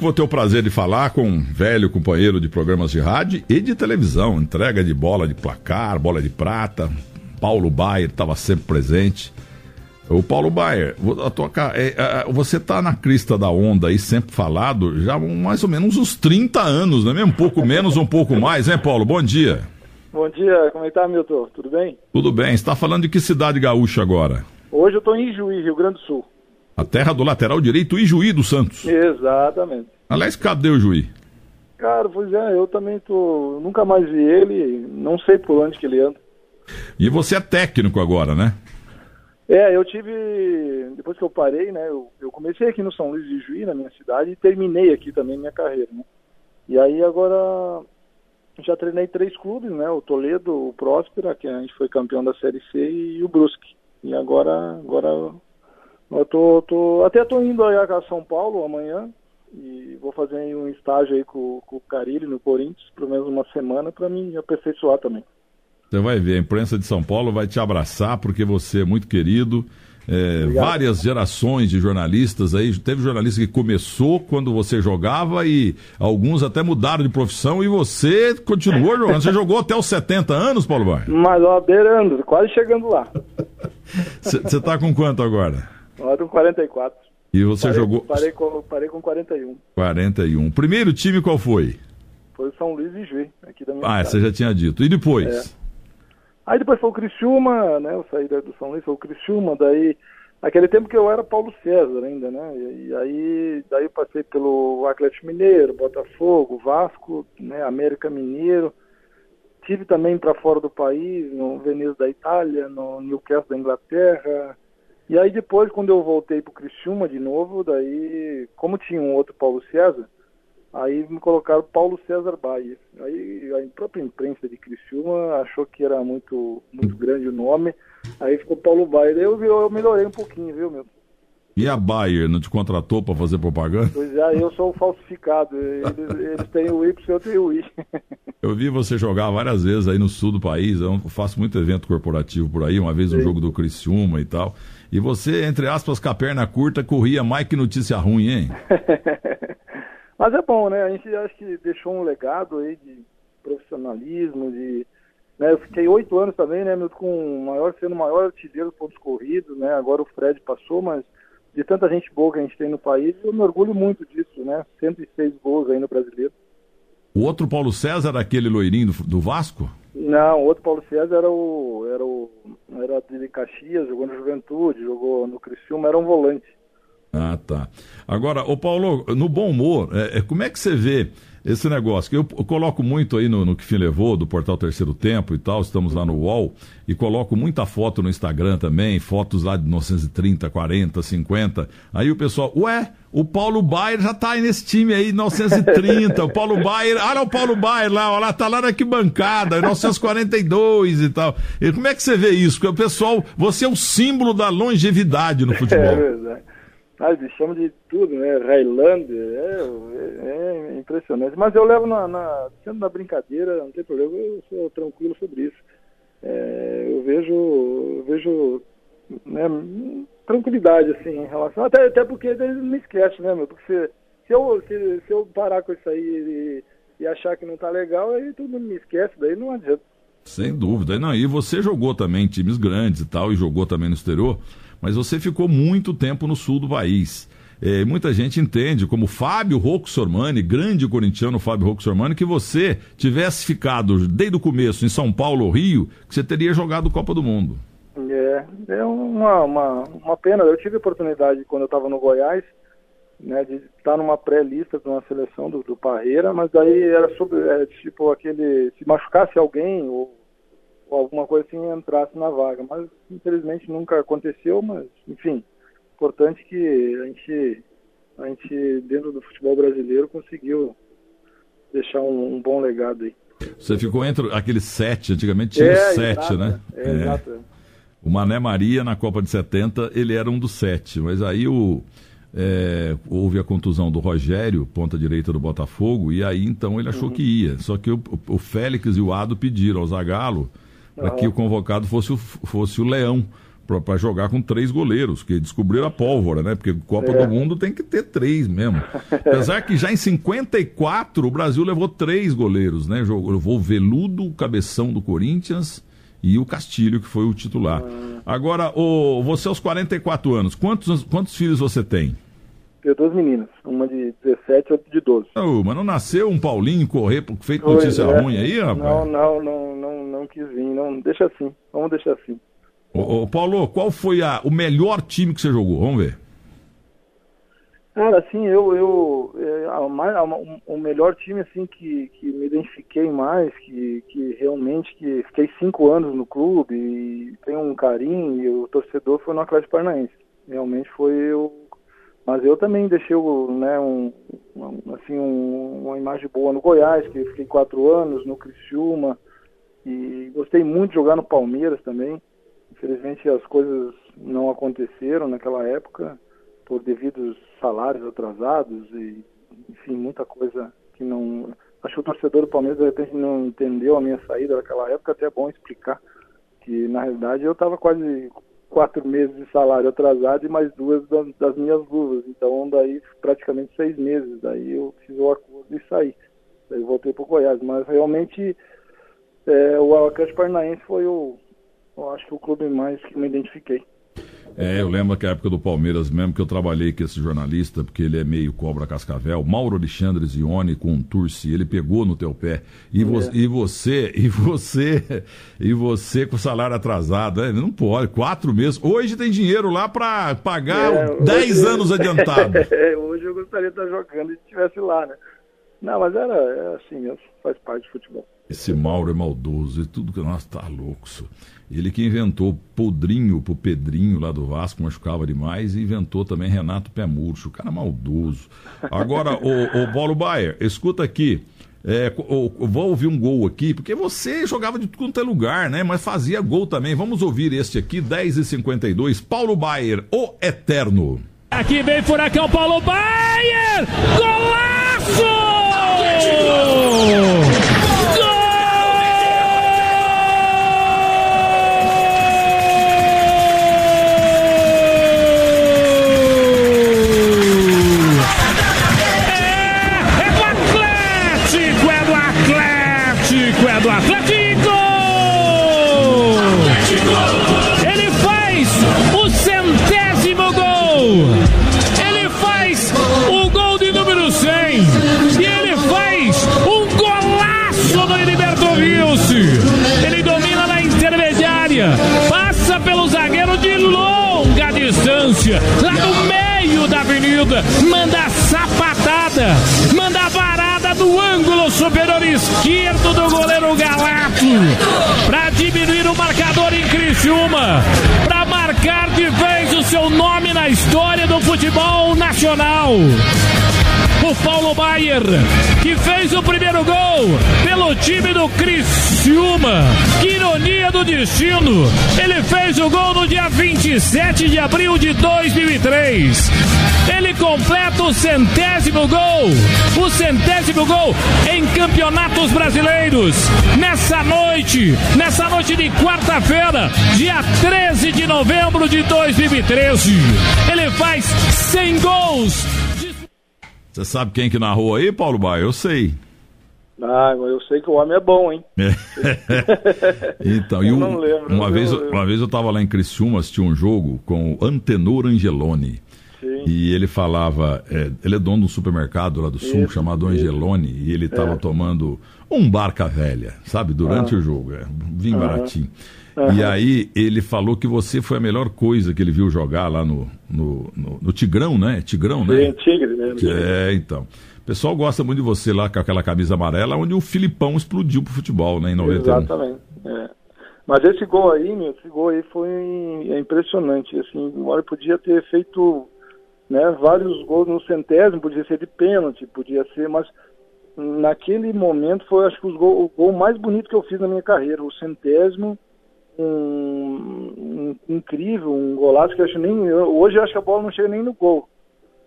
Vou ter o prazer de falar com um velho companheiro de programas de rádio e de televisão, entrega de bola de placar, bola de prata. Paulo Baier estava sempre presente. O Paulo Baier, é, é, você está na crista da onda aí, sempre falado, já mais ou menos uns 30 anos, não é mesmo? Um pouco menos, um pouco mais, hein, Paulo? Bom dia. Bom dia, como é que tá, Milton? Tudo bem? Tudo bem. Você está falando de que cidade gaúcha agora? Hoje eu estou em Juiz, Rio Grande do Sul. A terra do lateral direito Ijuí dos Santos. Exatamente. Aliás, cadê o Juí? Cara, pois é, eu também tô. Nunca mais vi ele, não sei por onde que ele anda. E você é técnico agora, né? É, eu tive. Depois que eu parei, né? Eu, eu comecei aqui no São Luís de Juí, na minha cidade, e terminei aqui também minha carreira, né? E aí agora já treinei três clubes, né? O Toledo, o Próspera, que a gente foi campeão da Série C, e o Brusque. E agora, agora eu tô, tô, até tô indo aí a São Paulo amanhã e vou fazer um estágio aí com, com o Carilli no Corinthians, pelo menos uma semana, para mim aperfeiçoar também. Você vai ver, a imprensa de São Paulo vai te abraçar porque você é muito querido. É, várias gerações de jornalistas aí. Teve jornalista que começou quando você jogava e alguns até mudaram de profissão e você continuou jogando. Você jogou até os 70 anos, Paulo Bar? Mas ó, beirando, quase chegando lá. Você está com quanto agora? Agora com 44. E você parei, jogou. Parei com, parei com 41. 41. Primeiro time qual foi? Foi o São Luís e Juí, aqui da minha Ah, cidade. você já tinha dito. E depois? É. Aí depois foi o Criciúma, né? Eu saí do São Luís, foi o Criciúma, daí. Naquele tempo que eu era Paulo César ainda, né? E, e aí daí eu passei pelo Atlético Mineiro, Botafogo, Vasco, né? América Mineiro. Tive também para fora do país, no Veneza da Itália, no Newcastle da Inglaterra, e aí depois, quando eu voltei pro Criciúma de novo, daí, como tinha um outro Paulo César, aí me colocaram Paulo César Baia. Aí a própria imprensa de Criciúma achou que era muito, muito grande o nome, aí ficou Paulo Baia. Daí eu, eu melhorei um pouquinho, viu, meu? E a Bayer não te contratou para fazer propaganda? Pois é, eu sou o falsificado. Eles, eles têm o Y, eu tenho o I. Eu vi você jogar várias vezes aí no sul do país. Eu faço muito evento corporativo por aí, uma vez no jogo do Criciúma e tal. E você, entre aspas, com a perna curta, corria mais que notícia ruim, hein? Mas é bom, né? A gente acho que deixou um legado aí de profissionalismo, de. Né? Eu fiquei oito anos também, né, com o maior, sendo o maior artilheiro pontos corridos, né? Agora o Fred passou, mas de tanta gente boa que a gente tem no país, eu me orgulho muito disso, né? 106 gols aí no brasileiro. O outro Paulo César aquele loirinho do, do Vasco? Não, o outro Paulo César era o, era o era de Caxias, jogou no Juventude, jogou no Criciúma, era um volante. Ah, tá. Agora, o Paulo, no bom humor, é, é, como é que você vê esse negócio, que eu, coloco muito aí no, no que fim levou, do portal Terceiro Tempo e tal, estamos lá no UOL, e coloco muita foto no Instagram também, fotos lá de 1930, 40, 50. Aí o pessoal, ué, o Paulo Baier já tá aí nesse time aí, 1930, o Paulo Baier, olha o Paulo Baier lá, olha tá lá na arquibancada, 1942 e tal. E como é que você vê isso? Porque o pessoal, você é o símbolo da longevidade no futebol. É verdade. Ah, eles chamam de tudo, né? Highlander, é, é, é, impressionante. Mas eu levo na, na, sendo na brincadeira, não tem problema, eu sou tranquilo sobre isso. É, eu vejo, eu vejo né, tranquilidade, assim, em relação. Até, até porque eles não esquecem, né, meu? Porque se, se, eu, se, se eu parar com isso aí e, e achar que não tá legal, aí todo mundo me esquece, daí não adianta. Sem dúvida. Não, e você jogou também em times grandes e tal, e jogou também no exterior mas você ficou muito tempo no sul do país. É, muita gente entende, como Fábio Rocco Sormani, grande corintiano Fábio Rocco Sormani, que você tivesse ficado desde o começo em São Paulo ou Rio, que você teria jogado Copa do Mundo. É, é uma, uma, uma pena. Eu tive oportunidade, quando eu estava no Goiás, né, de estar numa pré-lista de uma seleção do, do Parreira, mas daí era sobre, é, tipo, aquele, se machucasse alguém ou alguma coisa assim entrasse na vaga. Mas infelizmente nunca aconteceu, mas enfim, importante que a gente, a gente dentro do futebol brasileiro conseguiu deixar um, um bom legado aí. Você ficou entre aqueles sete, antigamente tinha é, sete, exato, né? É, é. Exato. O Mané Maria, na Copa de 70, ele era um dos sete, mas aí o, é, houve a contusão do Rogério, ponta direita do Botafogo, e aí então ele achou uhum. que ia. Só que o, o Félix e o Ado pediram ao Zagallo para que o convocado fosse o, fosse o Leão, para jogar com três goleiros, que descobriram a pólvora, né? Porque Copa é. do Mundo tem que ter três mesmo. Apesar que já em 54 o Brasil levou três goleiros, né? Levou o Veludo, o Cabeção do Corinthians e o Castilho, que foi o titular. Ah. Agora, o, você aos 44 anos, quantos, quantos filhos você tem? Tenho duas meninas, uma de 17 e outra de 12. Oh, mas não nasceu um Paulinho correr feito pois notícia é. ruim aí, rapaz? Não, não, não, não, não quis vir, não, deixa assim, vamos deixar assim. Ô, ô, Paulo, qual foi a, o melhor time que você jogou? Vamos ver. Cara, assim, eu, eu a, o melhor time assim que, que me identifiquei mais, que, que realmente que fiquei cinco anos no clube e tenho um carinho e o torcedor foi no Atlético Paranaense. Realmente foi o mas eu também deixei né, um, assim, um, uma imagem boa no Goiás, que fiquei quatro anos, no Criciúma, e gostei muito de jogar no Palmeiras também. Infelizmente as coisas não aconteceram naquela época, por devidos salários atrasados e, enfim, muita coisa que não. Acho que o torcedor do Palmeiras de repente não entendeu a minha saída naquela época, até é bom explicar que na realidade eu estava quase quatro meses de salário atrasado e mais duas das, minhas luvas. Então, daí praticamente seis meses. Daí eu fiz o acordo e saí. Daí voltei para o Goiás. Mas realmente é, o Atlético Paranaense foi o, eu acho que o clube mais que me identifiquei. É, eu lembro que a época do Palmeiras mesmo, que eu trabalhei com esse jornalista, porque ele é meio cobra cascavel, Mauro Alexandre Zione com um Turci, ele pegou no teu pé. E, vo é. e você, e você, e você com salário atrasado, né? não pode, quatro meses. Hoje tem dinheiro lá para pagar é, dez hoje... anos adiantado. É, hoje eu gostaria de estar jogando e estivesse lá, né? Não, mas era, era assim mesmo, faz parte do futebol. Esse Mauro é maldoso e tudo que nós tá louco. Isso. Ele que inventou Podrinho pro Pedrinho lá do Vasco, machucava demais, e inventou também Renato Pé Murcho, cara maldoso. Agora, o, o Paulo Baier, escuta aqui. É, vou ouvir um gol aqui, porque você jogava de tudo quanto é lugar, né? Mas fazia gol também. Vamos ouvir este aqui, 10 e 52 Paulo Baier, o Eterno. Aqui vem Furacão Paulo Baier! Golaço! Oh. Lá no meio da avenida, manda sapatada, manda varada do ângulo superior esquerdo do goleiro Galato, para diminuir o marcador em Criciúma, para marcar de vez o seu nome na história do futebol nacional o Paulo Baier, que fez o primeiro gol pelo time do Criciúma. Que ironia do destino! Ele fez o gol no dia 27 de abril de 2003. Ele completa o centésimo gol, o centésimo gol em campeonatos brasileiros. Nessa noite, nessa noite de quarta-feira, dia 13 de novembro de 2013, ele faz 100 gols você sabe quem que narrou aí, Paulo Baia? Eu sei. Ah, eu sei que o homem é bom, hein? É. então, eu e um, não lembro, uma, vez, lembro. uma vez eu estava lá em Criciúma, assisti um jogo com o Antenor Angeloni. Sim. E ele falava, é, ele é dono de um supermercado lá do sul isso, chamado isso. Angeloni, e ele estava é. tomando um barca velha, sabe, durante ah. o jogo, é, vinho ah. baratinho. Uhum. E aí ele falou que você foi a melhor coisa que ele viu jogar lá no, no, no, no Tigrão, né? Tigrão, né? Sim, Tigre, né? É, então. O pessoal gosta muito de você lá com aquela camisa amarela, onde o Filipão explodiu pro futebol, né? Em 91. Exatamente. É. Mas esse gol aí, meu, esse gol aí foi é impressionante. Assim, embora podia ter feito né, vários gols no centésimo, podia ser de pênalti, podia ser, mas naquele momento foi acho que o gol, o gol mais bonito que eu fiz na minha carreira, o centésimo um, um, incrível, um golaço que eu acho nem. Hoje eu acho que a bola não chega nem no gol.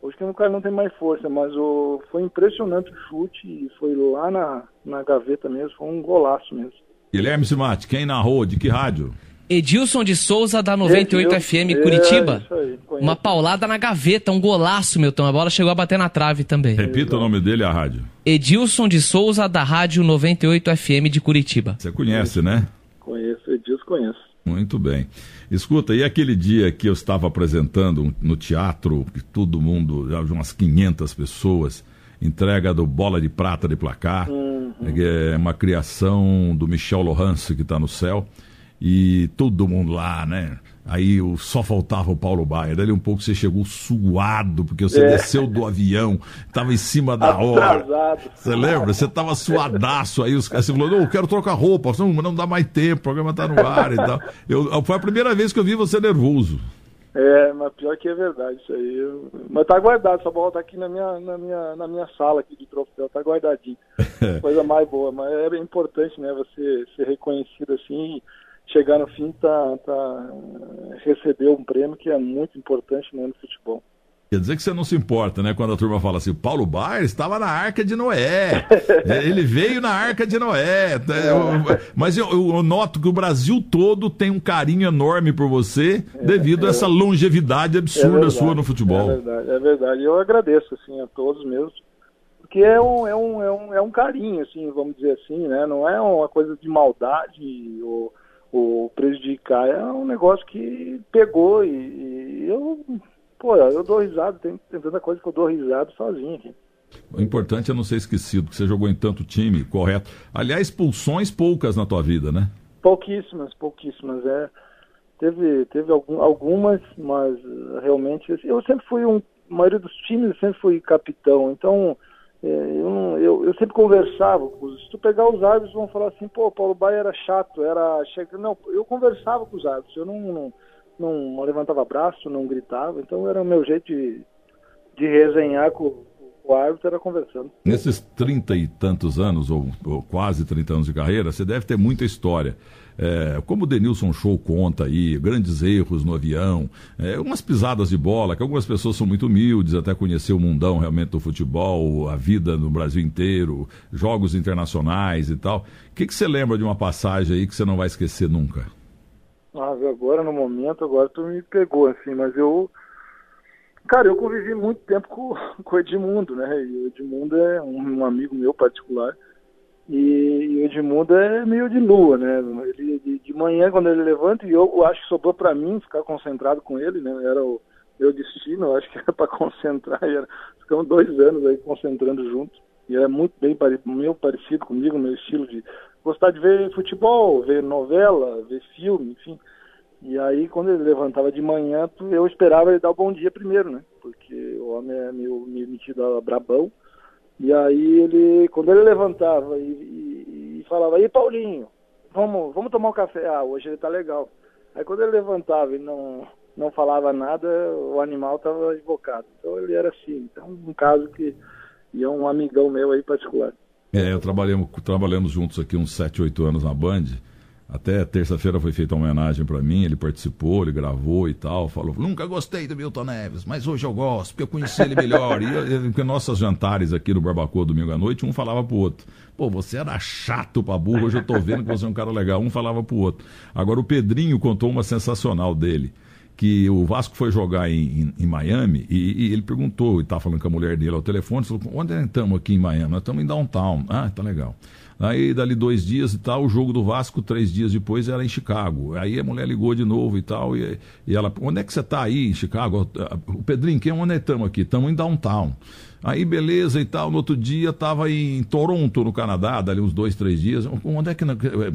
Hoje que o cara não tem mais força, mas o, foi impressionante o chute e foi lá na, na gaveta mesmo, foi um golaço mesmo. Guilherme Simati, quem narrou? De que rádio? Edilson de Souza, da 98 Edilson, FM Curitiba. É, aí, uma paulada na gaveta, um golaço, meu tão. A bola chegou a bater na trave também. Repita o nome dele a rádio. Edilson de Souza, da rádio 98 FM de Curitiba. Você conhece, né? Conheço, conheço. Muito bem. Escuta, e aquele dia que eu estava apresentando no teatro, que todo mundo, já umas 500 pessoas, entrega do Bola de Prata de Placar, uhum. é uma criação do Michel Lohance, que está no céu e todo mundo lá, né? Aí só faltava o Paulo Baier. Dali um pouco você chegou suado, porque você é. desceu do avião, estava em cima da hora. Você lembra? Você estava suadaço. Aí os caras Não, eu quero trocar roupa. Não, não dá mais tempo, o programa está no ar e tal. Eu, foi a primeira vez que eu vi você nervoso. É, mas pior que é verdade isso aí. Mas tá guardado, essa bola tá aqui na minha, na minha, na minha sala aqui de troféu, tá guardadinho. Coisa mais boa, mas é importante, né, você ser reconhecido assim chegar no fim tá, tá receber um prêmio que é muito importante no futebol. Quer dizer que você não se importa, né? Quando a turma fala assim, Paulo Baier estava na Arca de Noé. É, ele veio na Arca de Noé. É. Mas eu, eu, noto que o Brasil todo tem um carinho enorme por você devido é, a essa longevidade absurda é verdade, sua no futebol. É verdade, é verdade. Eu agradeço assim, a todos mesmo. Porque é um, é, um, é, um, é um carinho, assim, vamos dizer assim, né? Não é uma coisa de maldade ou o prejudicar é um negócio que pegou e, e eu, pô, eu dou risada, tem, tem tanta coisa que eu dou risada sozinho aqui. O importante é não ser esquecido, que você jogou em tanto time, correto. Aliás, expulsões poucas na tua vida, né? Pouquíssimas, pouquíssimas. É. Teve, teve algum, algumas, mas realmente eu sempre fui um. A maioria dos times eu sempre fui capitão, então é, eu, eu, eu, sempre conversava com os. Se tu pegar os árbitros, vão falar assim: pô, Paulo Baia era chato, era. Não, eu conversava com os árbitros, eu não, não, não levantava braço, não gritava, então era o meu jeito de, de resenhar com, o árbitro era conversando. Nesses trinta e tantos anos, ou, ou, quase trinta anos de carreira, você deve ter muita história. É, como o Denilson Show conta aí, grandes erros no avião, é, umas pisadas de bola, que algumas pessoas são muito humildes, até conhecer o mundão realmente do futebol, a vida no Brasil inteiro, jogos internacionais e tal. O que, que você lembra de uma passagem aí que você não vai esquecer nunca? Ah, agora no momento, agora tu me pegou assim, mas eu Cara, eu convivi muito tempo com, com o Edmundo, né? E o Edmundo é um, um amigo meu particular. E, e, o Edmundo é meio de lua, né? Ele, de, de, manhã, quando ele levanta, e eu, eu acho que sobrou para mim ficar concentrado com ele, né? Era o meu destino, eu acho que era para concentrar. Era, ficamos dois anos aí concentrando juntos. E era muito bem meio parecido comigo, meu estilo de gostar de ver futebol, ver novela, ver filme, enfim. E aí, quando ele levantava de manhã, eu esperava ele dar o bom dia primeiro, né? Porque o homem é meio, meio metido a brabão. E aí, ele, quando ele levantava e, e, e falava, aí Paulinho, vamos, vamos tomar um café. Ah, hoje ele tá legal. Aí, quando ele levantava e não, não falava nada, o animal estava invocado. Então, ele era assim. Então, um caso que. E é um amigão meu aí particular. É, eu trabalhamos, trabalhamos juntos aqui uns 7, 8 anos na Band. Até terça-feira foi feita uma homenagem para mim, ele participou, ele gravou e tal, falou, nunca gostei do Milton Neves, mas hoje eu gosto, porque eu conheci ele melhor. e porque nossos jantares aqui no Barbacoa domingo à noite, um falava pro outro, pô, você era chato pra burro, hoje eu tô vendo que você é um cara legal. Um falava pro outro. Agora o Pedrinho contou uma sensacional dele que o Vasco foi jogar em, em, em Miami e, e, ele perguntou, e estava falando com a mulher dele ao telefone, falou, onde estamos aqui em Miami? Nós estamos em Downtown. Ah, tá legal. Aí, dali dois dias e tal, o jogo do Vasco, três dias depois, era em Chicago. Aí a mulher ligou de novo e tal, e, e ela, onde é que você está aí em Chicago? O Pedrinho, quem, onde estamos aqui? Estamos em Downtown. Aí, beleza e tal. No outro dia, estava em Toronto, no Canadá, dali uns dois, três dias. Onde é que.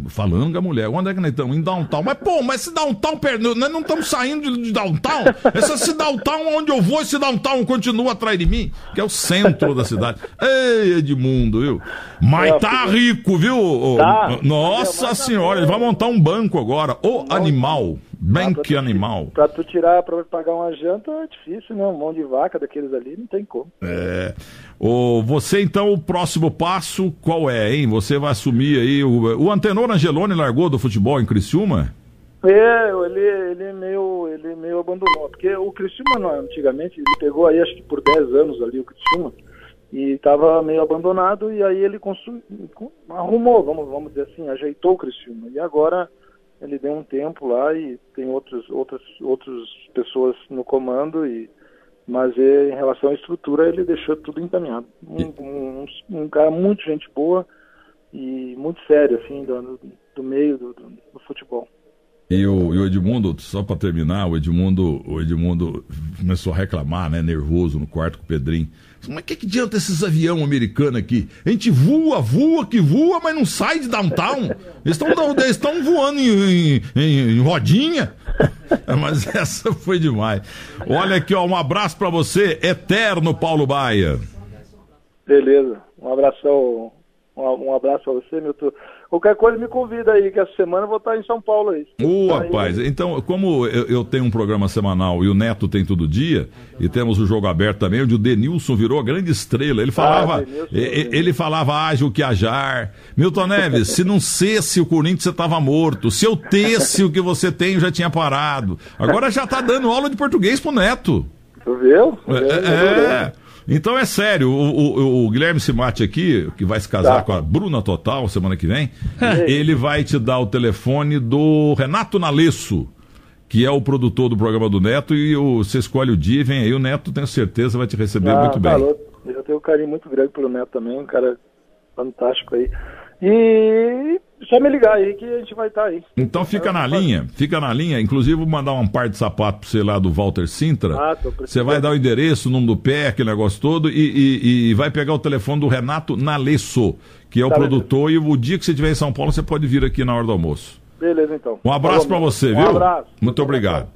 Falando com a mulher, onde é que nós estamos? Em Downtown. Mas, pô, mas esse Downtown, nós não estamos saindo de, Downtown. Esse, esse Downtown, onde eu vou, esse Downtown continua atrás de mim, que é o centro da cidade. Ei, Edmundo, viu? Mas tá rico, viu? Tá. Nossa senhora, ele vai montar um banco agora. O animal. Bem que animal. Pra tu tirar, pra pagar uma janta é difícil, né? Um mão de vaca daqueles ali, não tem como. É. O, você, então, o próximo passo qual é, hein? Você vai assumir aí. O, o Antenor Angeloni largou do futebol em Criciúma? É, ele, ele meio ele meio abandonou. Porque o Criciúma, antigamente, ele pegou aí, acho que por 10 anos ali o Criciúma e estava meio abandonado e aí ele constru... arrumou, vamos, vamos dizer assim, ajeitou o Criciúma. E agora ele deu um tempo lá e tem outros, outras, outras pessoas no comando e mas é, em relação à estrutura ele deixou tudo encaminhado. Um, um, um cara muito gente boa e muito sério assim do, do meio do, do, do futebol. E o, e o, Edmundo, só para terminar, o Edmundo, o Edmundo começou a reclamar, né, nervoso no quarto com o Pedrinho. Mas que, que adianta esses avião americanos aqui? A gente voa, voa, que voa, mas não sai de downtown. Eles estão voando em, em, em rodinha. mas essa foi demais. Olha aqui, ó, um abraço para você, eterno Paulo Baia. Beleza, um abração, um, um abraço para você, Milton. Qualquer coisa me convida aí, que essa semana eu vou estar em São Paulo aí. Ô, uh, rapaz, então, como eu, eu, tenho um programa semanal e o Neto tem todo dia, e temos o jogo aberto também, onde o Denilson virou a grande estrela. Ele falava, ah, ele, ele falava ágil que ajar. Milton Neves, se não cesse o Corinthians, você estava morto. Se eu tesse o que você tem, eu já tinha parado. Agora já está dando aula de português pro Neto. Tu viu? É, é. Então é sério, o, o, o Guilherme Simati aqui, que vai se casar tá. com a Bruna Total semana que vem, ele vai te dar o telefone do Renato Nalesso, que é o produtor do programa do Neto, e o, você escolhe o dia vem aí, o Neto tenho certeza vai te receber ah, muito tá bem. Eu tenho um carinho muito grande pelo Neto também, um cara fantástico aí. E só me ligar aí que a gente vai estar tá aí. Então fica na linha, fica na linha. Inclusive, vou mandar um par de sapato pra você lá do Walter Sintra. Ah, você vai dar o endereço, o nome do pé, aquele negócio todo, e, e, e vai pegar o telefone do Renato Nalesso, que é o tá produtor, e o dia que você estiver em São Paulo, você pode vir aqui na hora do almoço. Beleza, então. Um abraço para você, viu? Um abraço. Muito obrigado.